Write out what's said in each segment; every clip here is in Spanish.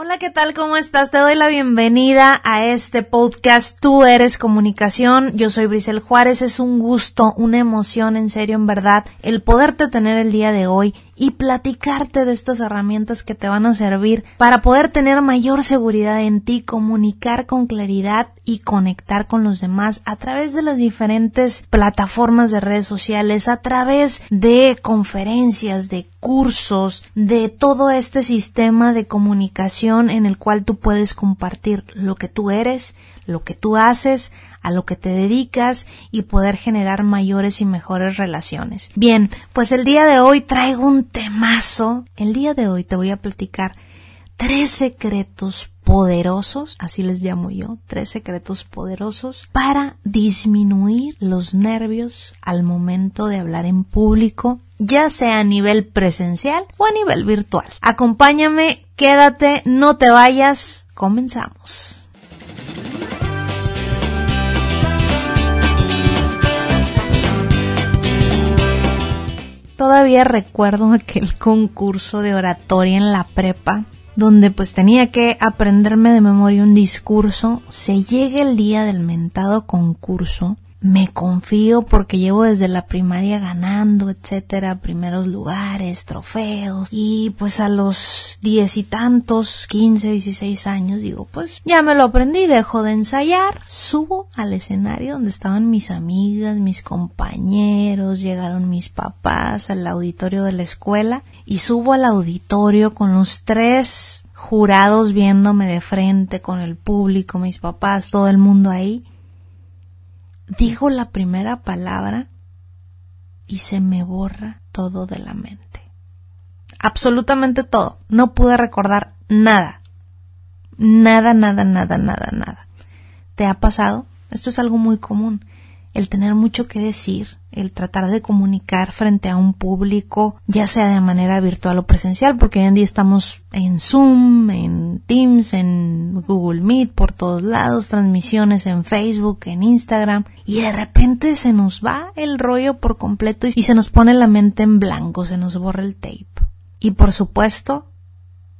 Hola, ¿qué tal? ¿Cómo estás? Te doy la bienvenida a este podcast Tú eres comunicación. Yo soy Brisel Juárez. Es un gusto, una emoción, en serio, en verdad, el poderte tener el día de hoy y platicarte de estas herramientas que te van a servir para poder tener mayor seguridad en ti, comunicar con claridad y conectar con los demás a través de las diferentes plataformas de redes sociales, a través de conferencias, de cursos, de todo este sistema de comunicación en el cual tú puedes compartir lo que tú eres, lo que tú haces, a lo que te dedicas y poder generar mayores y mejores relaciones. Bien, pues el día de hoy traigo un temazo. El día de hoy te voy a platicar tres secretos poderosos, así les llamo yo, tres secretos poderosos para disminuir los nervios al momento de hablar en público, ya sea a nivel presencial o a nivel virtual. Acompáñame, quédate, no te vayas, comenzamos. Todavía recuerdo aquel concurso de oratoria en la prepa, donde pues tenía que aprenderme de memoria un discurso. Se llega el día del mentado concurso me confío porque llevo desde la primaria ganando, etcétera, primeros lugares, trofeos, y pues a los diez y tantos, quince, dieciséis años, digo, pues ya me lo aprendí, dejo de ensayar, subo al escenario donde estaban mis amigas, mis compañeros, llegaron mis papás al auditorio de la escuela, y subo al auditorio con los tres jurados viéndome de frente, con el público, mis papás, todo el mundo ahí, digo la primera palabra y se me borra todo de la mente. Absolutamente todo. No pude recordar nada. Nada, nada, nada, nada, nada. ¿Te ha pasado? Esto es algo muy común el tener mucho que decir, el tratar de comunicar frente a un público, ya sea de manera virtual o presencial, porque hoy en día estamos en Zoom, en Teams, en Google Meet, por todos lados, transmisiones en Facebook, en Instagram, y de repente se nos va el rollo por completo y se nos pone la mente en blanco, se nos borra el tape. Y por supuesto,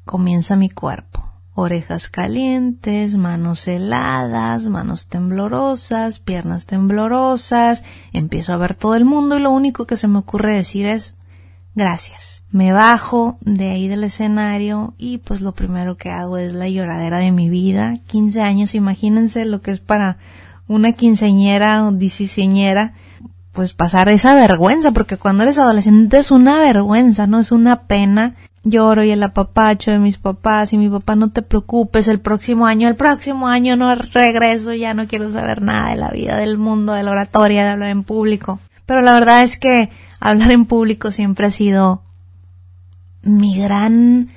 comienza mi cuerpo orejas calientes, manos heladas, manos temblorosas, piernas temblorosas, empiezo a ver todo el mundo y lo único que se me ocurre decir es gracias. Me bajo de ahí del escenario y pues lo primero que hago es la lloradera de mi vida. 15 años, imagínense lo que es para una quinceñera o disiseñera pues pasar esa vergüenza, porque cuando eres adolescente es una vergüenza, ¿no? Es una pena lloro y el apapacho de mis papás y mi papá no te preocupes el próximo año, el próximo año no regreso, ya no quiero saber nada de la vida, del mundo, de la oratoria, de hablar en público. Pero la verdad es que hablar en público siempre ha sido mi gran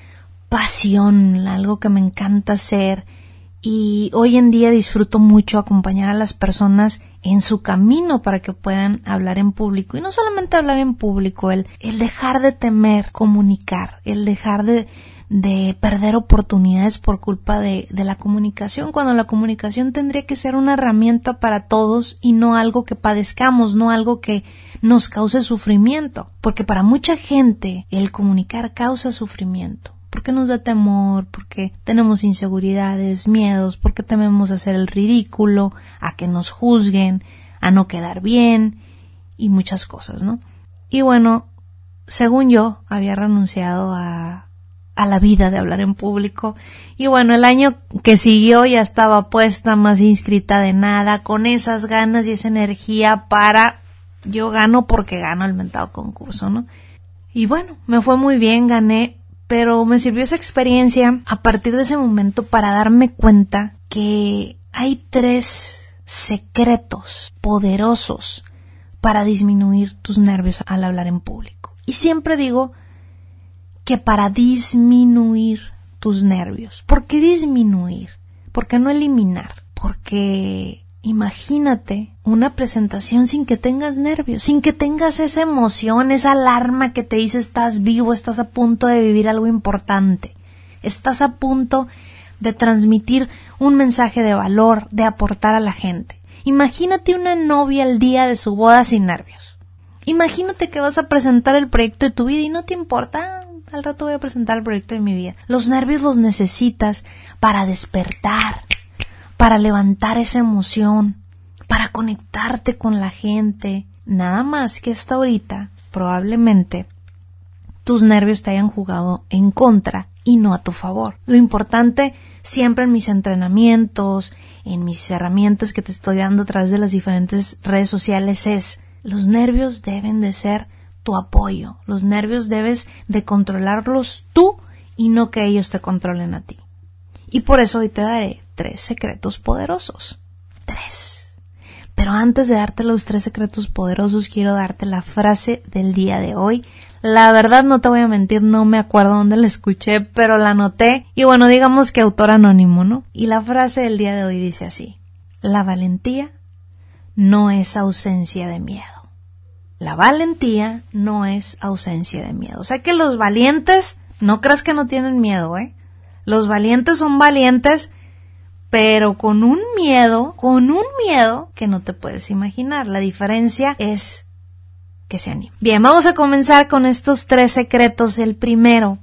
pasión, algo que me encanta hacer y hoy en día disfruto mucho acompañar a las personas en su camino para que puedan hablar en público. Y no solamente hablar en público, el, el dejar de temer comunicar, el dejar de, de perder oportunidades por culpa de, de la comunicación, cuando la comunicación tendría que ser una herramienta para todos y no algo que padezcamos, no algo que nos cause sufrimiento. Porque para mucha gente el comunicar causa sufrimiento porque nos da temor, porque tenemos inseguridades, miedos, porque tememos hacer el ridículo, a que nos juzguen, a no quedar bien y muchas cosas, ¿no? Y bueno, según yo, había renunciado a, a la vida de hablar en público. Y bueno, el año que siguió ya estaba puesta más inscrita de nada, con esas ganas y esa energía para yo gano porque gano el mentado concurso, ¿no? Y bueno, me fue muy bien, gané pero me sirvió esa experiencia a partir de ese momento para darme cuenta que hay tres secretos poderosos para disminuir tus nervios al hablar en público. Y siempre digo que para disminuir tus nervios. ¿Por qué disminuir? ¿Por qué no eliminar? Porque Imagínate una presentación sin que tengas nervios, sin que tengas esa emoción, esa alarma que te dice estás vivo, estás a punto de vivir algo importante, estás a punto de transmitir un mensaje de valor, de aportar a la gente. Imagínate una novia el día de su boda sin nervios. Imagínate que vas a presentar el proyecto de tu vida y no te importa, al rato voy a presentar el proyecto de mi vida. Los nervios los necesitas para despertar, para levantar esa emoción, para conectarte con la gente. Nada más que hasta ahorita, probablemente, tus nervios te hayan jugado en contra y no a tu favor. Lo importante siempre en mis entrenamientos, en mis herramientas que te estoy dando a través de las diferentes redes sociales es los nervios deben de ser tu apoyo. Los nervios debes de controlarlos tú y no que ellos te controlen a ti. Y por eso hoy te daré tres secretos poderosos. Tres. Pero antes de darte los tres secretos poderosos, quiero darte la frase del día de hoy. La verdad no te voy a mentir, no me acuerdo dónde la escuché, pero la anoté. Y bueno, digamos que autor anónimo, ¿no? Y la frase del día de hoy dice así. La valentía no es ausencia de miedo. La valentía no es ausencia de miedo. O sea que los valientes, no creas que no tienen miedo, ¿eh? Los valientes son valientes, pero con un miedo, con un miedo que no te puedes imaginar. La diferencia es que se anime. Bien, vamos a comenzar con estos tres secretos. El primero,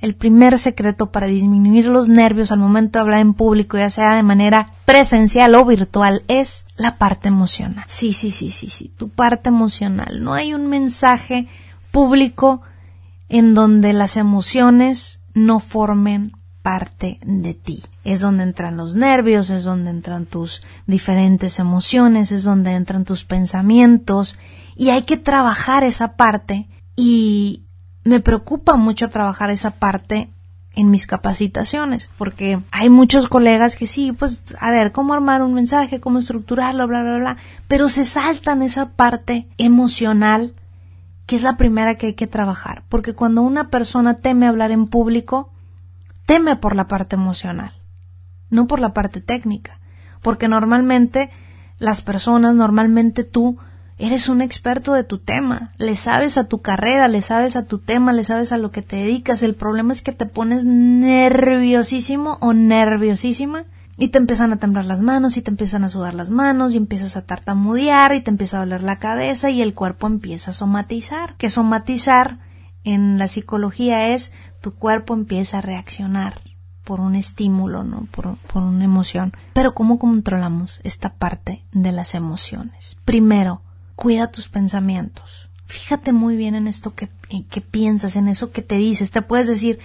el primer secreto para disminuir los nervios al momento de hablar en público, ya sea de manera presencial o virtual, es la parte emocional. Sí, sí, sí, sí, sí, tu parte emocional. No hay un mensaje público en donde las emociones no formen parte de ti. Es donde entran los nervios, es donde entran tus diferentes emociones, es donde entran tus pensamientos. Y hay que trabajar esa parte. Y me preocupa mucho trabajar esa parte en mis capacitaciones, porque hay muchos colegas que sí, pues, a ver, cómo armar un mensaje, cómo estructurarlo, bla, bla, bla, pero se saltan esa parte emocional que es la primera que hay que trabajar, porque cuando una persona teme hablar en público, teme por la parte emocional, no por la parte técnica, porque normalmente las personas, normalmente tú, Eres un experto de tu tema, le sabes a tu carrera, le sabes a tu tema, le sabes a lo que te dedicas. El problema es que te pones nerviosísimo o nerviosísima y te empiezan a temblar las manos y te empiezan a sudar las manos y empiezas a tartamudear y te empieza a doler la cabeza y el cuerpo empieza a somatizar. Que somatizar en la psicología es tu cuerpo empieza a reaccionar por un estímulo, ¿no? Por, por una emoción. Pero ¿cómo controlamos esta parte de las emociones? Primero, cuida tus pensamientos. Fíjate muy bien en esto que, que, piensas, en eso que te dices. Te puedes decir,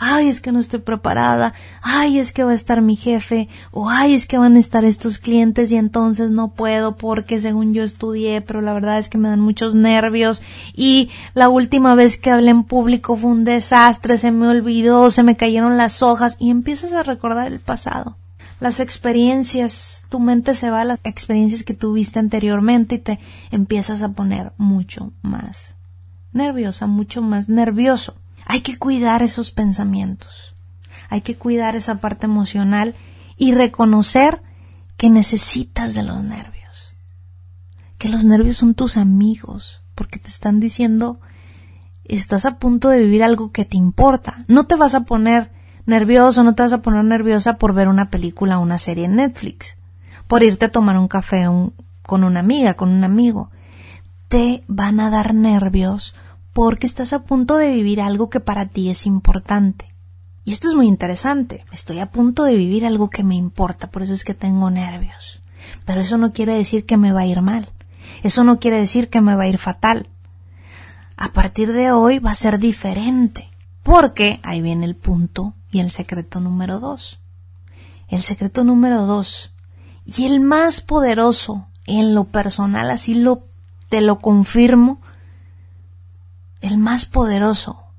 ay, es que no estoy preparada, ay, es que va a estar mi jefe, o ay, es que van a estar estos clientes y entonces no puedo porque según yo estudié, pero la verdad es que me dan muchos nervios. Y la última vez que hablé en público fue un desastre, se me olvidó, se me cayeron las hojas y empiezas a recordar el pasado. Las experiencias, tu mente se va a las experiencias que tuviste anteriormente y te empiezas a poner mucho más nerviosa, mucho más nervioso. Hay que cuidar esos pensamientos, hay que cuidar esa parte emocional y reconocer que necesitas de los nervios, que los nervios son tus amigos, porque te están diciendo estás a punto de vivir algo que te importa. No te vas a poner nervioso, no te vas a poner nerviosa por ver una película o una serie en Netflix, por irte a tomar un café con una amiga, con un amigo. Te van a dar nervios porque estás a punto de vivir algo que para ti es importante. Y esto es muy interesante. Estoy a punto de vivir algo que me importa, por eso es que tengo nervios. Pero eso no quiere decir que me va a ir mal. Eso no quiere decir que me va a ir fatal. A partir de hoy va a ser diferente. Porque ahí viene el punto y el secreto número dos. El secreto número dos y el más poderoso en lo personal, así lo te lo confirmo, el más poderoso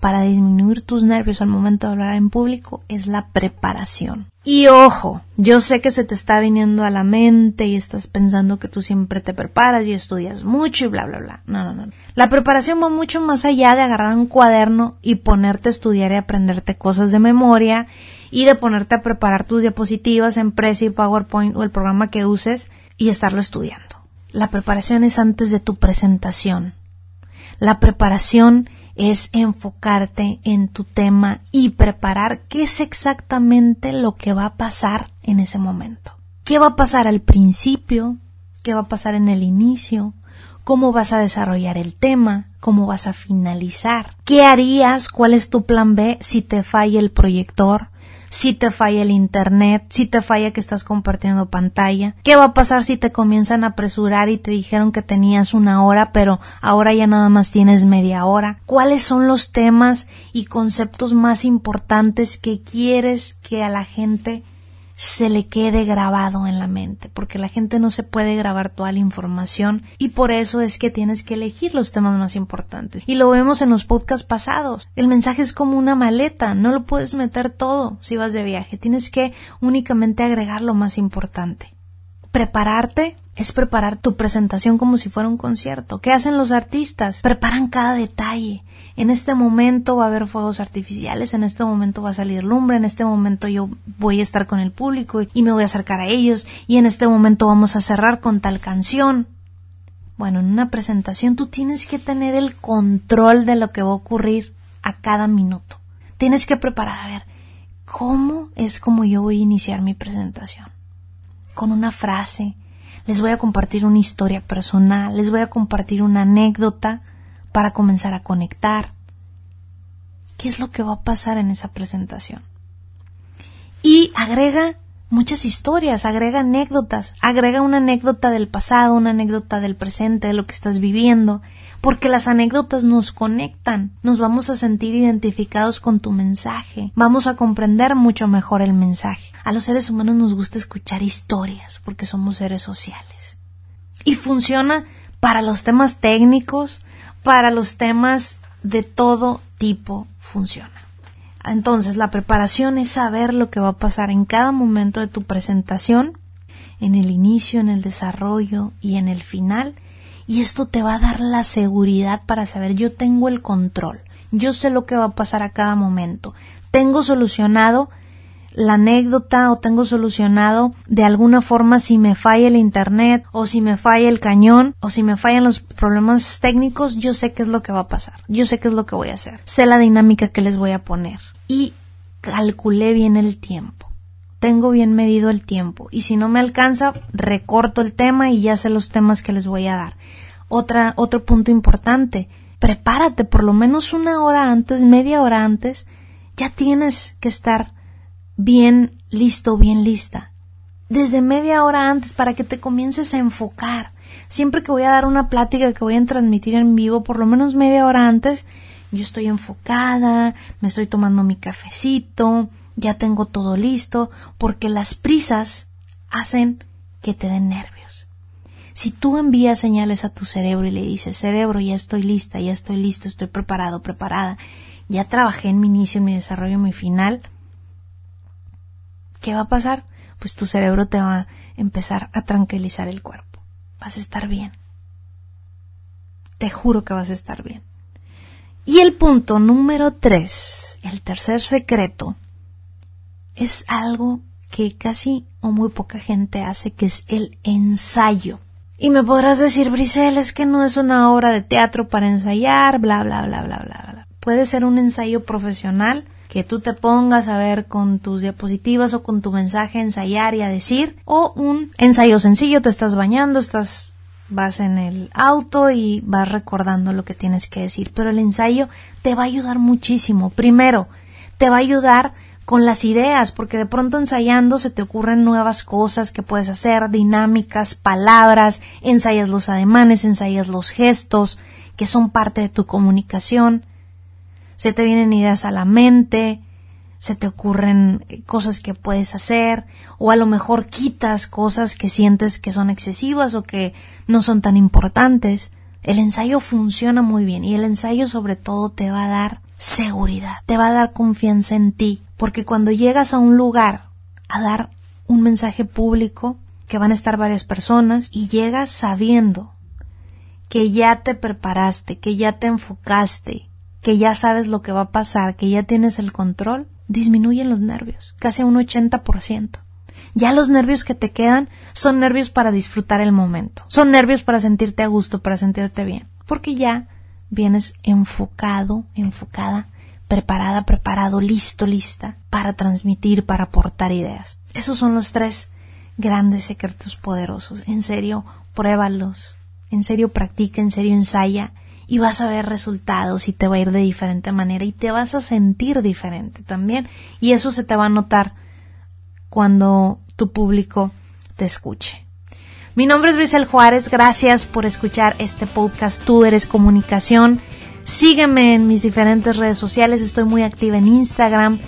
para disminuir tus nervios al momento de hablar en público es la preparación. Y ojo, yo sé que se te está viniendo a la mente y estás pensando que tú siempre te preparas y estudias mucho y bla, bla, bla. No, no, no. La preparación va mucho más allá de agarrar un cuaderno y ponerte a estudiar y aprenderte cosas de memoria y de ponerte a preparar tus diapositivas en Prezi, PowerPoint o el programa que uses y estarlo estudiando. La preparación es antes de tu presentación. La preparación es enfocarte en tu tema y preparar qué es exactamente lo que va a pasar en ese momento. ¿Qué va a pasar al principio? ¿Qué va a pasar en el inicio? cómo vas a desarrollar el tema, cómo vas a finalizar, qué harías, cuál es tu plan B si te falla el proyector, si te falla el internet, si te falla que estás compartiendo pantalla, qué va a pasar si te comienzan a apresurar y te dijeron que tenías una hora pero ahora ya nada más tienes media hora, cuáles son los temas y conceptos más importantes que quieres que a la gente se le quede grabado en la mente, porque la gente no se puede grabar toda la información y por eso es que tienes que elegir los temas más importantes. Y lo vemos en los podcasts pasados. El mensaje es como una maleta, no lo puedes meter todo si vas de viaje, tienes que únicamente agregar lo más importante. Prepararte es preparar tu presentación como si fuera un concierto. ¿Qué hacen los artistas? Preparan cada detalle. En este momento va a haber fuegos artificiales, en este momento va a salir lumbre, en este momento yo voy a estar con el público y me voy a acercar a ellos y en este momento vamos a cerrar con tal canción. Bueno, en una presentación tú tienes que tener el control de lo que va a ocurrir a cada minuto. Tienes que preparar a ver cómo es como yo voy a iniciar mi presentación. Con una frase, les voy a compartir una historia personal, les voy a compartir una anécdota para comenzar a conectar. ¿Qué es lo que va a pasar en esa presentación? Y agrega muchas historias, agrega anécdotas, agrega una anécdota del pasado, una anécdota del presente, de lo que estás viviendo, porque las anécdotas nos conectan, nos vamos a sentir identificados con tu mensaje, vamos a comprender mucho mejor el mensaje. A los seres humanos nos gusta escuchar historias, porque somos seres sociales. Y funciona para los temas técnicos, para los temas de todo tipo funciona. Entonces, la preparación es saber lo que va a pasar en cada momento de tu presentación, en el inicio, en el desarrollo y en el final, y esto te va a dar la seguridad para saber yo tengo el control, yo sé lo que va a pasar a cada momento, tengo solucionado la anécdota o tengo solucionado de alguna forma si me falla el internet o si me falla el cañón o si me fallan los problemas técnicos, yo sé qué es lo que va a pasar, yo sé qué es lo que voy a hacer, sé la dinámica que les voy a poner y calculé bien el tiempo. Tengo bien medido el tiempo y si no me alcanza, recorto el tema y ya sé los temas que les voy a dar. Otra, otro punto importante, prepárate por lo menos una hora antes, media hora antes, ya tienes que estar bien listo, bien lista. Desde media hora antes para que te comiences a enfocar. Siempre que voy a dar una plática que voy a transmitir en vivo, por lo menos media hora antes, yo estoy enfocada, me estoy tomando mi cafecito, ya tengo todo listo, porque las prisas hacen que te den nervios. Si tú envías señales a tu cerebro y le dices, cerebro, ya estoy lista, ya estoy listo, estoy preparado, preparada, ya trabajé en mi inicio, en mi desarrollo, en mi final, ¿qué va a pasar? Pues tu cerebro te va a empezar a tranquilizar el cuerpo. Vas a estar bien. Te juro que vas a estar bien. Y el punto número tres, el tercer secreto, es algo que casi o muy poca gente hace, que es el ensayo. Y me podrás decir, Brisel, es que no es una obra de teatro para ensayar, bla, bla, bla, bla, bla, bla. Puede ser un ensayo profesional que tú te pongas a ver con tus diapositivas o con tu mensaje, ensayar y a decir, o un ensayo sencillo, te estás bañando, estás vas en el auto y vas recordando lo que tienes que decir, pero el ensayo te va a ayudar muchísimo. Primero, te va a ayudar con las ideas, porque de pronto ensayando se te ocurren nuevas cosas que puedes hacer, dinámicas, palabras, ensayas los ademanes, ensayas los gestos, que son parte de tu comunicación se te vienen ideas a la mente, se te ocurren cosas que puedes hacer, o a lo mejor quitas cosas que sientes que son excesivas o que no son tan importantes. El ensayo funciona muy bien y el ensayo sobre todo te va a dar seguridad, te va a dar confianza en ti, porque cuando llegas a un lugar a dar un mensaje público, que van a estar varias personas, y llegas sabiendo que ya te preparaste, que ya te enfocaste, que ya sabes lo que va a pasar, que ya tienes el control, disminuyen los nervios, casi a un 80%. Ya los nervios que te quedan son nervios para disfrutar el momento, son nervios para sentirte a gusto, para sentirte bien, porque ya vienes enfocado, enfocada, preparada, preparado, listo, lista para transmitir, para aportar ideas. Esos son los tres grandes secretos poderosos. En serio, pruébalos, en serio practica, en serio ensaya y vas a ver resultados y te va a ir de diferente manera y te vas a sentir diferente también y eso se te va a notar cuando tu público te escuche. Mi nombre es Brisel Juárez, gracias por escuchar este podcast Tú eres comunicación. Sígueme en mis diferentes redes sociales, estoy muy activa en Instagram.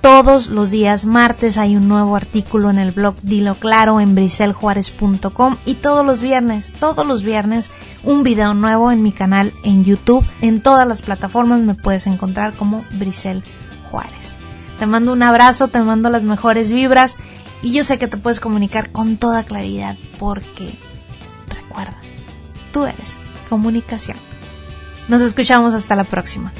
Todos los días martes hay un nuevo artículo en el blog Dilo Claro en briseljuárez.com y todos los viernes, todos los viernes un video nuevo en mi canal en YouTube. En todas las plataformas me puedes encontrar como Brisel Juárez. Te mando un abrazo, te mando las mejores vibras y yo sé que te puedes comunicar con toda claridad porque, recuerda, tú eres comunicación. Nos escuchamos hasta la próxima.